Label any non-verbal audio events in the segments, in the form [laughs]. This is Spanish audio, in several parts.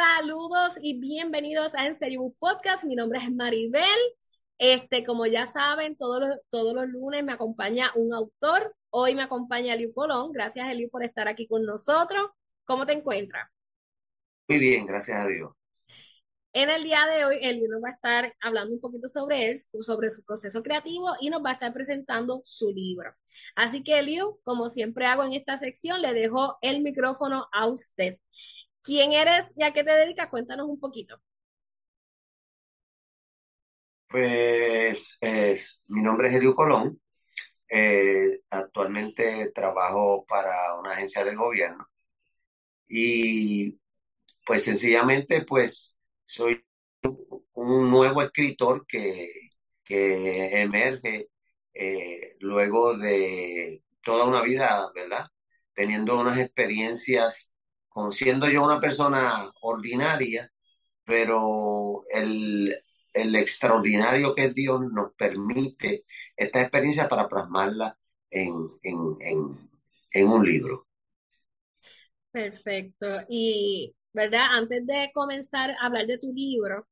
Saludos y bienvenidos a En Serio Podcast. Mi nombre es Maribel. Este, como ya saben, todos los, todos los lunes me acompaña un autor. Hoy me acompaña Eliu Colón. Gracias, Eliu, por estar aquí con nosotros. ¿Cómo te encuentras? Muy bien, gracias a Dios. En el día de hoy, Eliu nos va a estar hablando un poquito sobre él, sobre su proceso creativo y nos va a estar presentando su libro. Así que, Eliu, como siempre hago en esta sección, le dejo el micrófono a usted. ¿Quién eres y a qué te dedicas? Cuéntanos un poquito. Pues es, mi nombre es Eliu Colón. Eh, actualmente trabajo para una agencia del gobierno y pues sencillamente pues soy un nuevo escritor que, que emerge eh, luego de toda una vida, ¿verdad? Teniendo unas experiencias siendo yo una persona ordinaria, pero el, extraordinario que Dios nos permite esta experiencia para plasmarla en, un libro. Perfecto. Y, ¿verdad? Antes de comenzar a hablar de tu libro,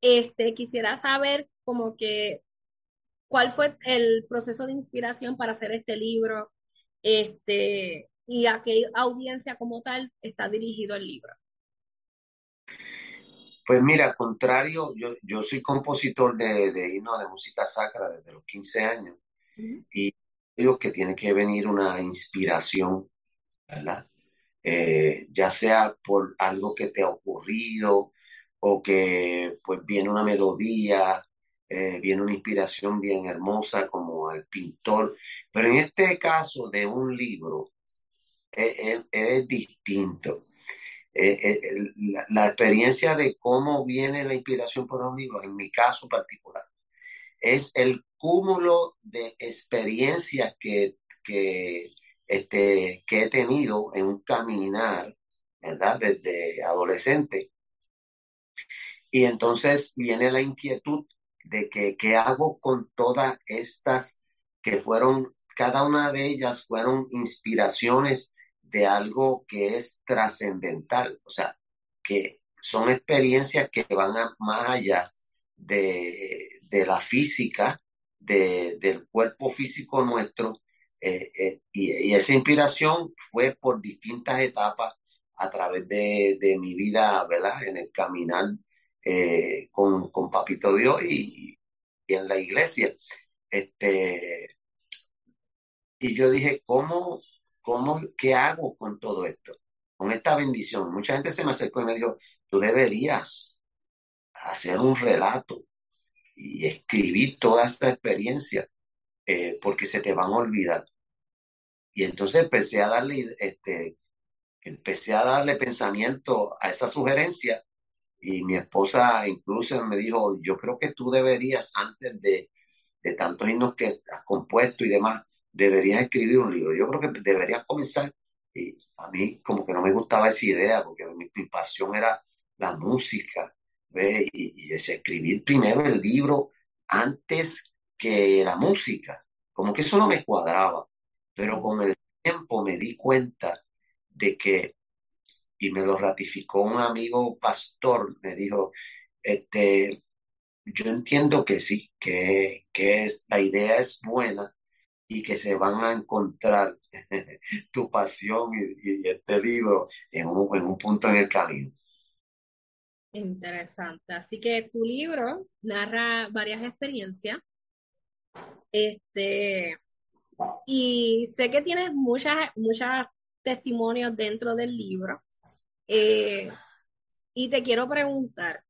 este, quisiera saber como que cuál fue el proceso de inspiración para hacer este libro, este, y a qué audiencia como tal está dirigido el libro? Pues mira, contrario, yo, yo soy compositor de, de himnos de música sacra desde los 15 años y digo que tiene que venir una inspiración, ¿verdad? Eh, ya sea por algo que te ha ocurrido o que pues viene una melodía, eh, viene una inspiración bien hermosa como el pintor, pero en este caso de un libro, es, distinto. Eh, eh, la, experiencia de cómo viene la inspiración por un libro, en mi caso particular, es el cúmulo de experiencias que, que, este, que he tenido en un caminar, ¿verdad? Desde adolescente. Y entonces viene la inquietud de que qué hago con todas estas que fueron, cada una de ellas fueron inspiraciones de algo que es trascendental, o sea, que son experiencias que van más allá de, la física, del cuerpo físico nuestro, eh, eh, y, esa inspiración fue por distintas etapas a través de, mi vida, ¿verdad? En el caminar eh, con, con, Papito Dios y, y, en la iglesia. Este, y yo dije, ¿cómo ¿Cómo, ¿Qué hago con todo esto? Con esta bendición. Mucha gente se me acercó y me dijo, tú deberías hacer un relato y escribir toda esta experiencia eh, porque se te van a olvidar. Y entonces empecé a darle, este, empecé a darle pensamiento a esa sugerencia y mi esposa incluso me dijo, yo creo que tú deberías, antes de, de tantos himnos que has compuesto y demás, deberías escribir un libro. Yo creo que deberías comenzar, y a mí como que no me gustaba esa idea, porque mi, pasión era la música, Y, y escribir primero el libro antes que la música, como que eso no me cuadraba, pero con el tiempo me di cuenta de que, y me lo ratificó un amigo pastor, me dijo, este, yo entiendo que sí, que, que es, la idea es buena, y que se van a encontrar [laughs] tu pasión y, este libro en un, en un punto en el camino. Interesante. Así que tu libro narra varias experiencias. Este, y sé que tienes muchas, muchos testimonios dentro del libro. Eh, y te quiero preguntar,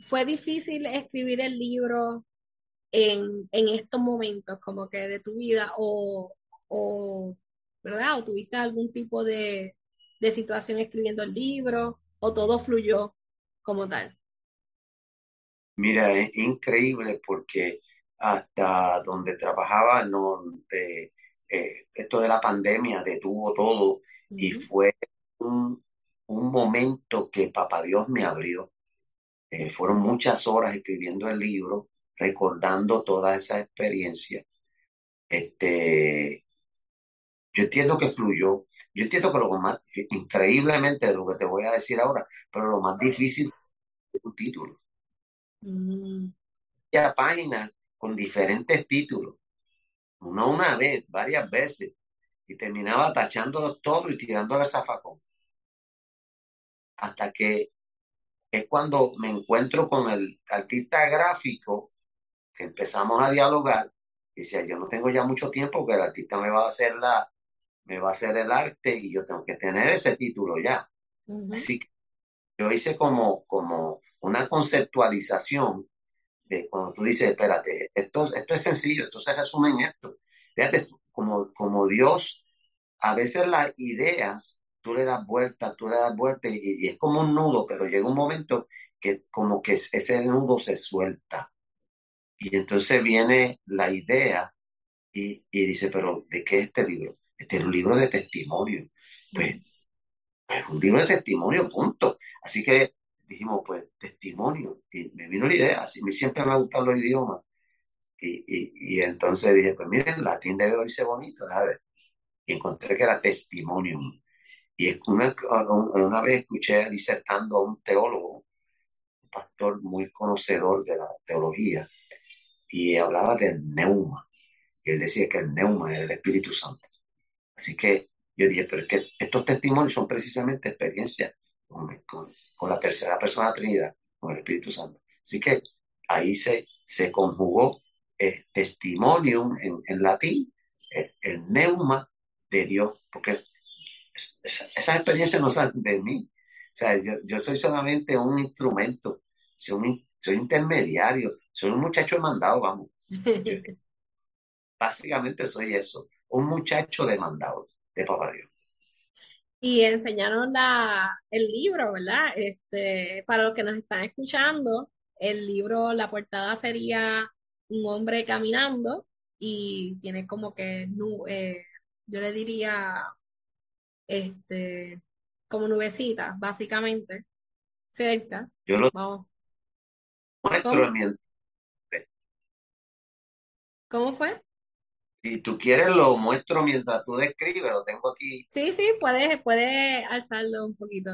¿fue difícil escribir el libro en, estos momentos como que de tu vida o, o, ¿verdad? O tuviste algún tipo de, de situación escribiendo el libro o todo fluyó como tal? Mira, es increíble porque hasta donde trabajaba, no, eh, eh, esto de la pandemia detuvo todo y fue un, momento que Papá Dios me abrió. Eh, fueron muchas horas escribiendo el libro, recordando toda esa experiencia. Este, yo entiendo que fluyó. Yo entiendo que lo más, increíblemente de lo que te voy a decir ahora, pero lo más difícil es un título. Mm. páginas con diferentes títulos, no una vez, varias veces, y terminaba tachando todo y tirando el zafacón. Hasta que es cuando me encuentro con el artista gráfico, empezamos a dialogar, y decía, yo no tengo ya mucho tiempo, que el artista me va a hacer la, me va a hacer el arte y yo tengo que tener ese título ya. Así que yo hice como, como una conceptualización de cuando tú dices, espérate, esto, esto es sencillo, esto se resume en esto. Fíjate, como, como Dios, a veces las ideas, tú le das vuelta, tú le das vuelta y, es como un nudo, pero llega un momento que como que ese nudo se suelta. Y entonces viene la idea y, y dice, pero ¿de qué es este libro? Este es un libro de testimonio. Pues, pues un libro de testimonio, punto. Así que dijimos, pues, testimonio. Y me vino la idea, así me siempre me ha gustado los idiomas. Y, y, entonces dije, pues miren, latín debe oírse bonito, ¿sabes? Y encontré que era testimonio. Y una, una vez escuché disertando a un teólogo, un pastor muy conocedor de la teología, y hablaba del neuma. Y él decía que el neuma era el Espíritu Santo. Así que yo dije, pero es que estos testimonios son precisamente experiencias con, la tercera persona de la Trinidad, con el Espíritu Santo. Así que ahí se, se conjugó eh, testimonium en, latín, eh, el, neuma de Dios, porque esas experiencias no salen de mí. O sea, yo, soy solamente un instrumento, soy, soy intermediario, soy un muchacho mandado, vamos. [laughs] básicamente soy eso, un muchacho demandado de Papá Dios y enseñaron la, el libro, ¿verdad? Este, para los que nos están escuchando, el libro, la portada sería un hombre caminando y tiene como que, eh, yo le diría, este, como nubecitas, básicamente, cerca. Yo lo Vamos. muestro ¿Cómo fue? Si tú quieres, lo muestro mientras tú describes, lo tengo aquí. Sí, sí, puedes, puedes alzarlo un poquito.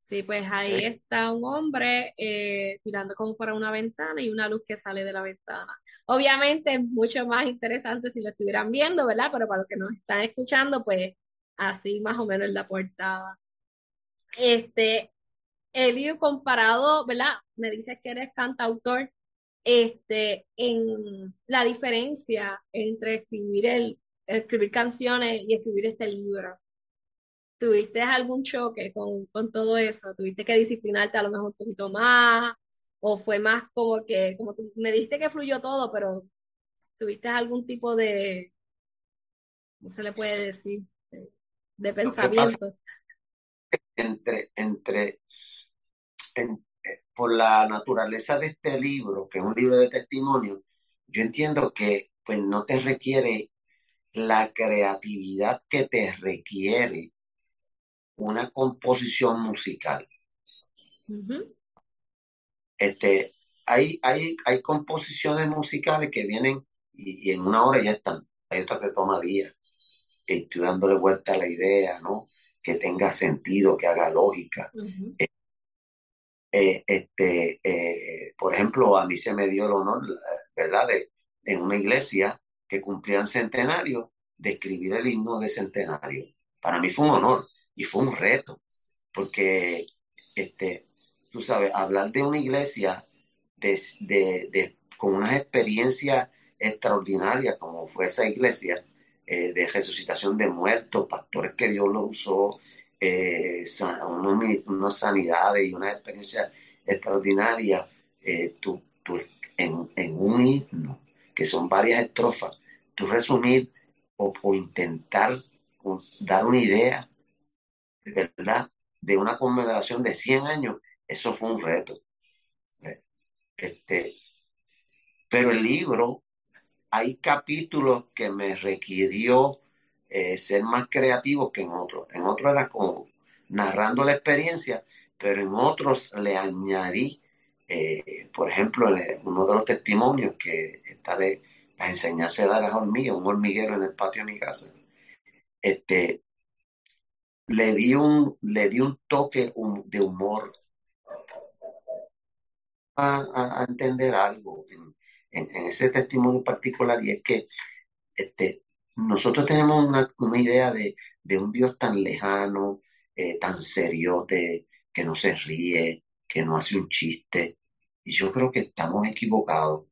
Sí, pues ahí está un hombre eh, mirando como para una ventana y una luz que sale de la ventana. Obviamente es mucho más interesante si lo estuvieran viendo, ¿verdad? Pero para los que nos están escuchando, pues así más o menos en la portada. Este, Elio, comparado, ¿verdad? Me dices que eres cantautor este, en la diferencia entre escribir, el, escribir canciones y escribir este libro. ¿Tuviste algún choque con, con todo eso? ¿Tuviste que disciplinarte a lo mejor un poquito más? ¿O fue más como que, como tú me diste que fluyó todo, pero tuviste algún tipo de, ¿cómo se le puede decir? De, pensamiento. Entre, entre, por la naturaleza de este libro, que es un libro de testimonio, yo entiendo que pues no te requiere la creatividad que te requiere una composición musical. Este, hay, hay, hay composiciones musicales que vienen y, en una hora ya están. Hay otras que toma días. Estoy dándole vuelta a la idea, ¿no? Que tenga sentido, que haga lógica. Eh, este, eh, por ejemplo, a mí se me dio el honor, ¿verdad?, de, en una iglesia que cumplían centenario, de escribir el himno de centenario. Para mí fue un honor y fue un reto, porque, este, tú sabes, hablar de una iglesia de, de, con unas experiencias extraordinarias como fue esa iglesia, eh, de resucitación de muertos, pastores que Dios los usó, eh, unas sanidades y una experiencia extraordinaria eh, tú, en, en, un himno, que son varias estrofas, tú resumir o, intentar dar una idea de verdad, de una conmemoración de 100 años, eso fue un reto. Este, pero el libro, hay capítulos que me requirió eh, ser más creativo que en otros. En otros era como narrando la experiencia, pero en otros le añadí, eh, por ejemplo, en uno de los testimonios que está de las enseñanzas de las hormigas, un hormiguero en el patio de mi casa. Este, le di un, le di un toque de humor a, entender algo en, ese testimonio particular y es que este, nosotros tenemos una, idea de, un Dios tan lejano, eh, tan serio, que no se ríe, que no hace un chiste. Y yo creo que estamos equivocados.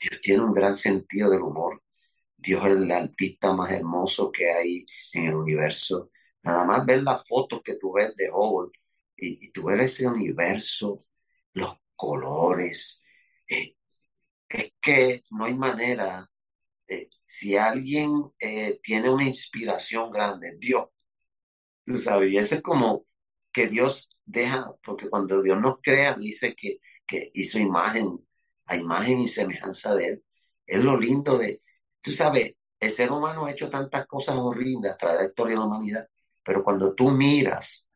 Dios tiene un gran sentido del humor. Dios es el artista más hermoso que hay en el universo. Nada más ver las fotos que tú ves de Hubble y, y tú ves ese universo, los colores. Eh, es que no hay manera. Si alguien eh, tiene una inspiración grande, Dios, tú sabes, y eso es como que Dios deja, porque cuando Dios nos crea, dice que, que hizo imagen, a imagen y semejanza de Él. Es lo lindo de, tú sabes, el ser humano ha hecho tantas cosas horribles a de la historia de la humanidad, pero cuando tú miras,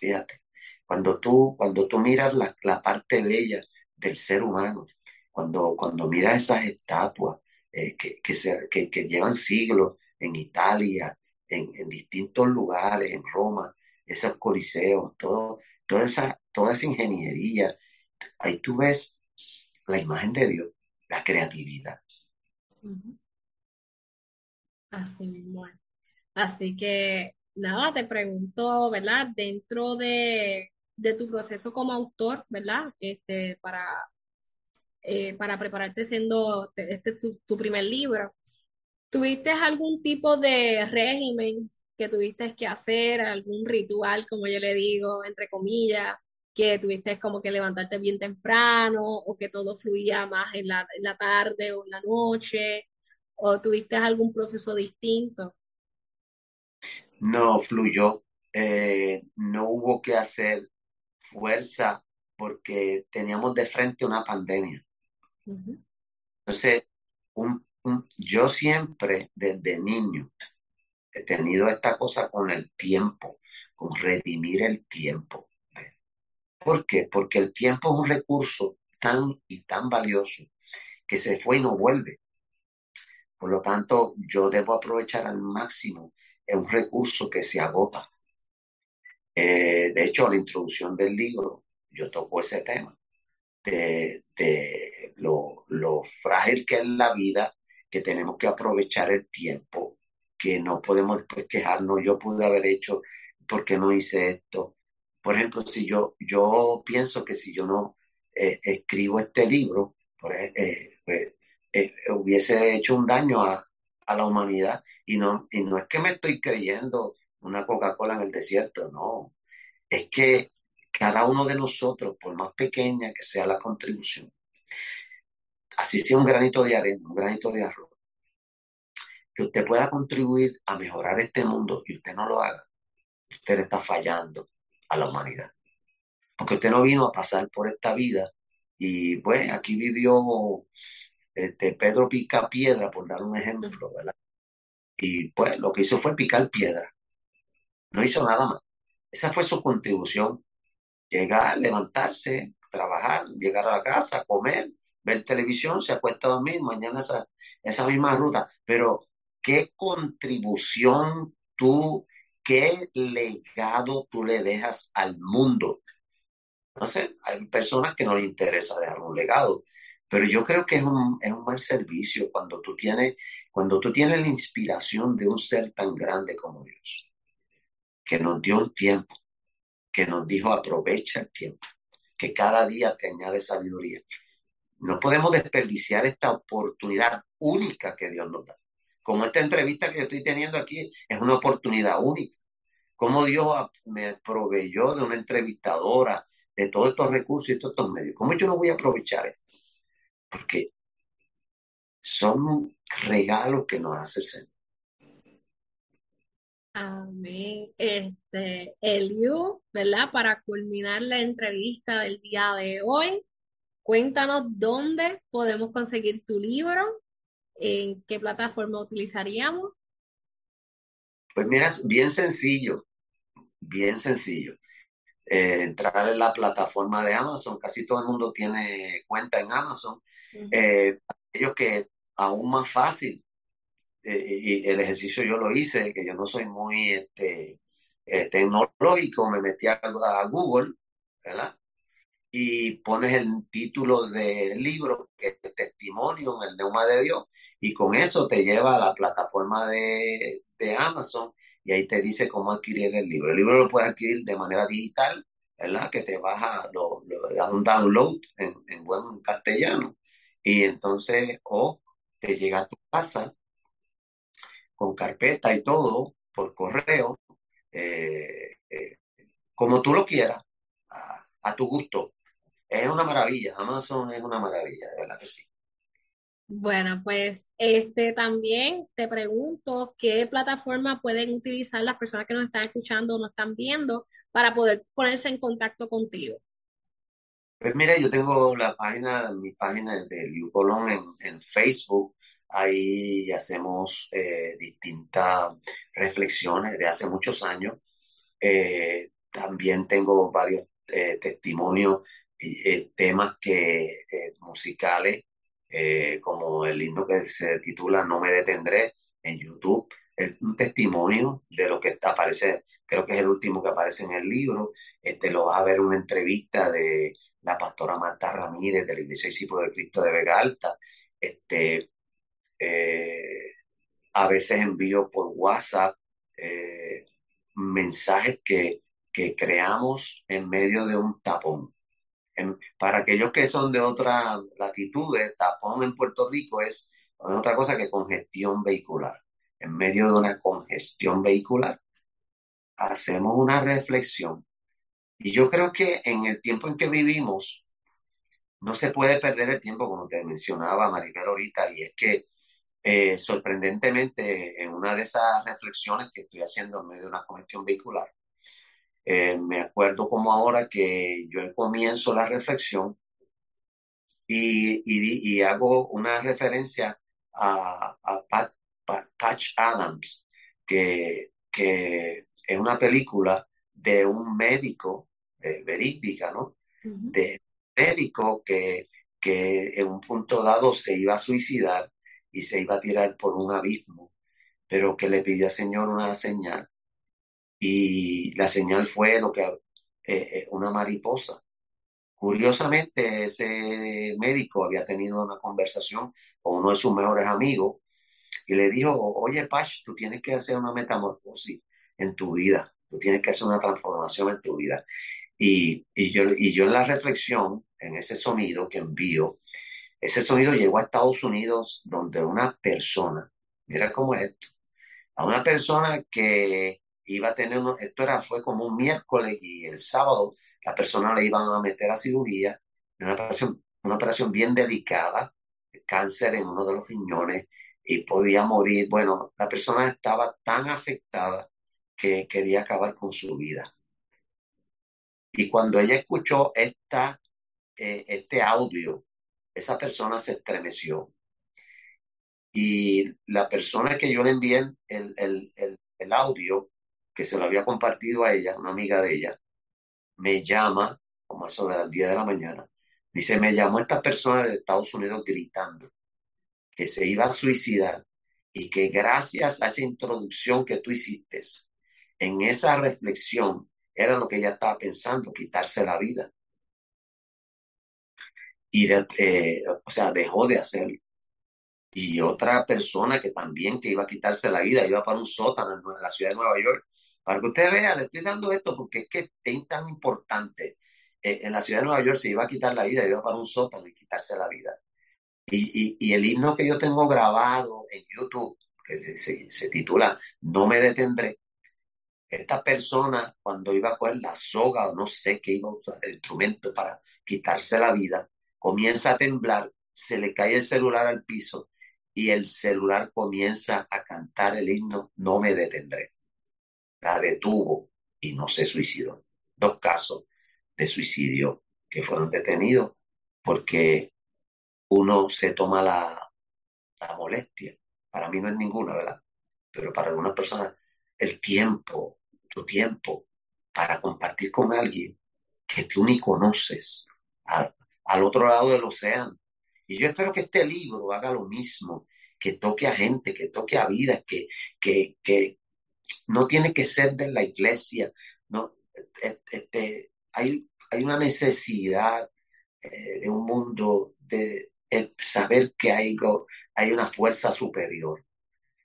fíjate, cuando tú, cuando tú miras la, la parte bella del ser humano, cuando, cuando miras esas estatuas eh, que, que, se, que, que, llevan siglos en Italia, en, en, distintos lugares, en Roma, esos coliseos, todo, toda, esa, toda esa ingeniería, ahí tú ves la imagen de Dios, la creatividad. Así mismo. Así que nada, te pregunto, ¿verdad? Dentro de, de tu proceso como autor, ¿verdad? Este, para, eh, para prepararte siendo este tu, primer libro. ¿Tuviste algún tipo de régimen que tuviste que hacer, algún ritual, como yo le digo, entre comillas, que tuviste como que levantarte bien temprano o que todo fluía más en la, tarde o en la noche? ¿O tuviste algún proceso distinto? No, fluyó. Eh, no hubo que hacer fuerza porque teníamos de frente una pandemia. Entonces, yo siempre desde niño he tenido esta cosa con el tiempo, con redimir el tiempo. ¿Por qué? Porque el tiempo es un recurso tan y tan valioso que se fue y no vuelve. Por lo tanto, yo debo aprovechar al máximo es un recurso que se agota. Eh, de hecho, la introducción del libro, yo toco ese tema de, lo, frágil que es la vida, que tenemos que aprovechar el tiempo, que no podemos después quejarnos, yo pude haber hecho, porque no hice esto? Por ejemplo, si yo, yo pienso que si yo no eh, escribo este libro, eh, pues, hubiese hecho un daño a, a la humanidad y no, y no es que me estoy creyendo una Coca-Cola en el desierto, no. Es que cada uno de nosotros, por más pequeña que sea la contribución, así sea un granito de arena, un granito de arroz, que usted pueda contribuir a mejorar este mundo y usted no lo haga, usted está fallando a la humanidad. Porque usted no vino a pasar por esta vida y pues aquí vivió este, Pedro pica piedra, por dar un ejemplo, ¿verdad? Y pues lo que hizo fue picar piedra. No hizo nada más. Esa fue su contribución. Llegar, levantarse, trabajar, llegar a la casa, comer, ver televisión, se acuesta a dormir, mañana esa, esa misma ruta. Pero, ¿qué contribución tú, qué legado tú le dejas al mundo? No sé, hay personas que no les interesa dejar un legado, pero yo creo que es un, es un mal servicio cuando tú, tienes, cuando tú tienes la inspiración de un ser tan grande como Dios, que nos dio un tiempo, que nos dijo aprovecha el tiempo, que cada día te añade sabiduría. No podemos desperdiciar esta oportunidad única que Dios nos da. Como esta entrevista que estoy teniendo aquí es una oportunidad única. Como Dios me proveyó de una entrevistadora, de todos estos recursos y todos estos medios. ¿Cómo yo no voy a aprovechar esto? porque son regalos que nos hace el Señor. Amén. Este, Eliu, ¿verdad? Para culminar la entrevista del día de hoy, cuéntanos dónde podemos conseguir tu libro, en qué plataforma utilizaríamos. Pues mira, bien sencillo, bien sencillo. Eh, entrar en la plataforma de Amazon, casi todo el mundo tiene cuenta en Amazon. Eh, para ellos que aún más fácil, eh, y el ejercicio yo lo hice, que yo no soy muy este, eh, tecnológico, me metí a, Google, ¿verdad? Y pones el título del libro, que es Testimonio en el Neuma de Dios, y con eso te lleva a la plataforma de, Amazon y ahí te dice cómo adquirir el libro. El libro lo puedes adquirir de manera digital, ¿verdad? Que te baja, lo, lo un download en, en buen castellano y entonces o te llega a tu casa con carpeta y todo, por correo, eh, eh, como tú lo quieras, a, tu gusto. Es una maravilla, Amazon es una maravilla, de verdad que sí. Bueno, pues este también te pregunto qué plataforma pueden utilizar las personas que nos están escuchando o nos están viendo para poder ponerse en contacto contigo. Pues mira, yo tengo la página, mi página de Liu Colón en, en Facebook, Ahí hacemos eh, distintas reflexiones de hace muchos años. Eh, también tengo varios eh, testimonios y temas que musicales, como el himno que se titula No me detendré en YouTube. Es un testimonio de lo que aparece, creo que es el último que aparece en el libro. Este, lo vas a ver una entrevista de la pastora Marta Ramírez de la Iglesia Discípulo de Cristo de Vega Alta. Este, eh, a veces envío por WhatsApp eh, mensajes que, creamos en medio de un tapón. para aquellos que son de otras latitudes, tapón en Puerto Rico es, otra cosa que congestión vehicular. En medio de una congestión vehicular, hacemos una reflexión. Y yo creo que en el tiempo en que vivimos, no se puede perder el tiempo, como te mencionaba Maribel ahorita, y es que eh, sorprendentemente, en una de esas reflexiones que estoy haciendo en medio de una congestión vehicular, eh, me acuerdo como ahora que yo comienzo la reflexión y, y, hago una referencia a, a Patch Adams, que, que, es una película de un médico eh, verídica, ¿no? De médico que, que en un punto dado se iba a suicidar y se iba a tirar por un abismo, pero que le pidió al Señor una señal. Y la señal fue lo que eh, eh, una mariposa. Curiosamente, ese médico había tenido una conversación con uno de sus mejores amigos y le dijo, oye, Pach, tú tienes que hacer una metamorfosis en tu vida, tú tienes que hacer una transformación en tu vida. Y, y, yo, y yo en la reflexión, en ese sonido que envío, ese sonido llegó a Estados Unidos donde una persona, mira cómo es esto, a una persona que iba a tener, esto era, fue como un miércoles y el sábado la persona le iban a meter a cirugía, una operación, una operación bien delicada, cáncer en uno de los riñones y podía morir. Bueno, la persona estaba tan afectada que quería acabar con su vida. Y cuando ella escuchó esta, eh, este audio esa persona se estremeció. Y la persona que yo le envié el, el, audio, que se lo había compartido a ella, una amiga de ella, me llama, como eso de las 10 de la mañana, dice, me llamó esta persona de Estados Unidos gritando que se iba a suicidar y que gracias a esa introducción que tú hiciste, en esa reflexión, era lo que ella estaba pensando, quitarse la vida y eh, o sea, dejó de hacerlo. Y otra persona que también que iba a quitarse la vida, iba para un sótano en la ciudad de Nueva York. Para que usted vea, le estoy dando esto porque es que es tan importante. Eh, en la ciudad de Nueva York se iba a quitar la vida, iba para un sótano y quitarse la vida. Y, y, el himno que yo tengo grabado en YouTube, que se, se, titula No me detendré, esta persona cuando iba a coger la soga o no sé qué iba a usar, el instrumento para quitarse la vida, comienza a temblar, se le cae el celular al piso y el celular comienza a cantar el himno No me detendré. la detuvo y no se suicidó. Dos casos de suicidio que fueron detenidos porque uno se toma la, molestia. Para mí no es ninguna, ¿verdad? Pero para algunas personas, el tiempo, tu tiempo para compartir con alguien que tú ni conoces al otro lado del océano. Y yo espero que este libro haga lo mismo, que toque a gente, que toque a vidas, que, que, que no tiene que ser de la iglesia. No, este, hay, hay una necesidad eh, de un mundo de saber que hay, hay una fuerza superior,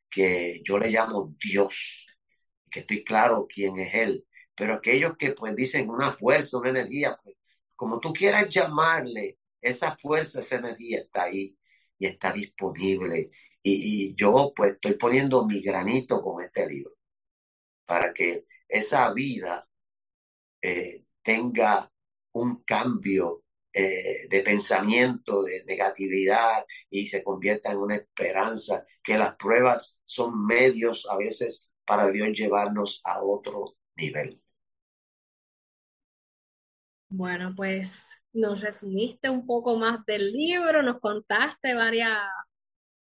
que yo le llamo Dios, que estoy claro quién es Él, pero aquellos que pues dicen una fuerza, una energía, pues, como tú quieras llamarle, esa fuerza, esa energía está ahí y está disponible. Y, yo pues estoy poniendo mi granito con este libro para que esa vida eh, tenga un cambio eh, de pensamiento, de negatividad y se convierta en una esperanza, que las pruebas son medios a veces para Dios llevarnos a otro nivel. Bueno, pues nos resumiste un poco más del libro, nos contaste varias,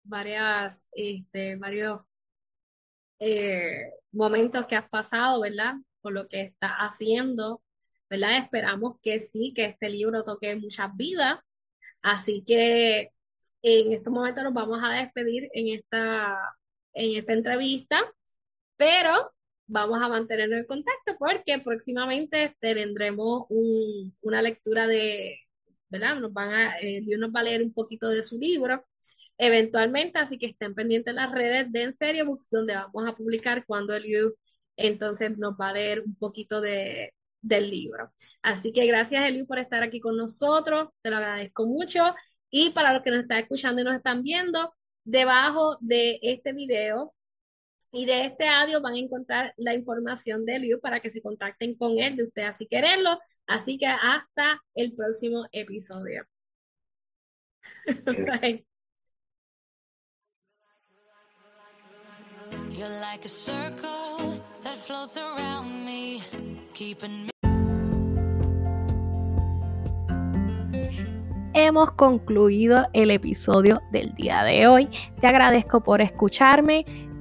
varias, este, varios eh, momentos que has pasado, ¿verdad? Por lo que estás haciendo ¿verdad? Esperamos que sí, que este libro toque muchas vidas. Así que en este momento nos vamos a despedir en esta, en esta entrevista, pero vamos a mantenernos en contacto porque próximamente tendremos una lectura de, ¿verdad? Nos van a, eh, Dios nos va a leer un poquito de su libro eventualmente, así que estén pendientes en las redes de En Serio Books, donde vamos a publicar cuando el entonces nos va a leer un poquito de, del libro. Así que gracias, Eliu, por estar aquí con nosotros. Te lo agradezco mucho. Y para los que nos están escuchando y nos están viendo, debajo de este video y de este audio van a encontrar la información de Eliu para que se contacten con él de usted así quererlo. Así que hasta el próximo episodio. Bye. Hemos concluido el episodio del día de hoy. Te agradezco por escucharme.